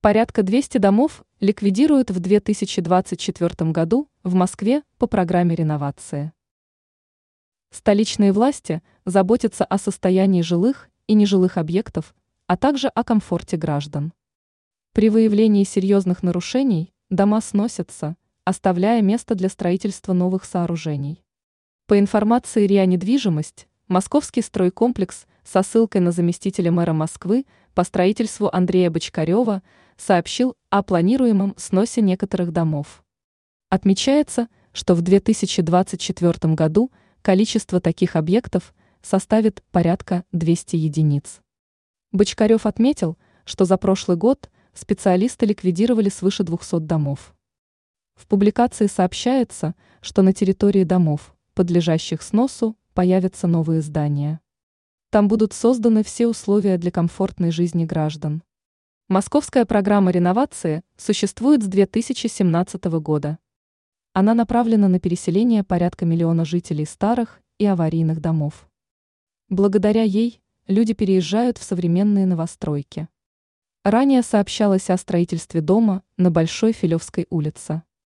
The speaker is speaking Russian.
Порядка 200 домов ликвидируют в 2024 году в Москве по программе реновации. Столичные власти заботятся о состоянии жилых и нежилых объектов, а также о комфорте граждан. При выявлении серьезных нарушений дома сносятся, оставляя место для строительства новых сооружений. По информации РИА «Недвижимость», московский стройкомплекс со ссылкой на заместителя мэра Москвы по строительству Андрея Бочкарева сообщил о планируемом сносе некоторых домов. Отмечается, что в 2024 году количество таких объектов составит порядка 200 единиц. Бочкарев отметил, что за прошлый год специалисты ликвидировали свыше 200 домов. В публикации сообщается, что на территории домов, подлежащих сносу, появятся новые здания. Там будут созданы все условия для комфортной жизни граждан. Московская программа реновации существует с 2017 года. Она направлена на переселение порядка миллиона жителей старых и аварийных домов. Благодаря ей люди переезжают в современные новостройки. Ранее сообщалось о строительстве дома на Большой Филевской улице.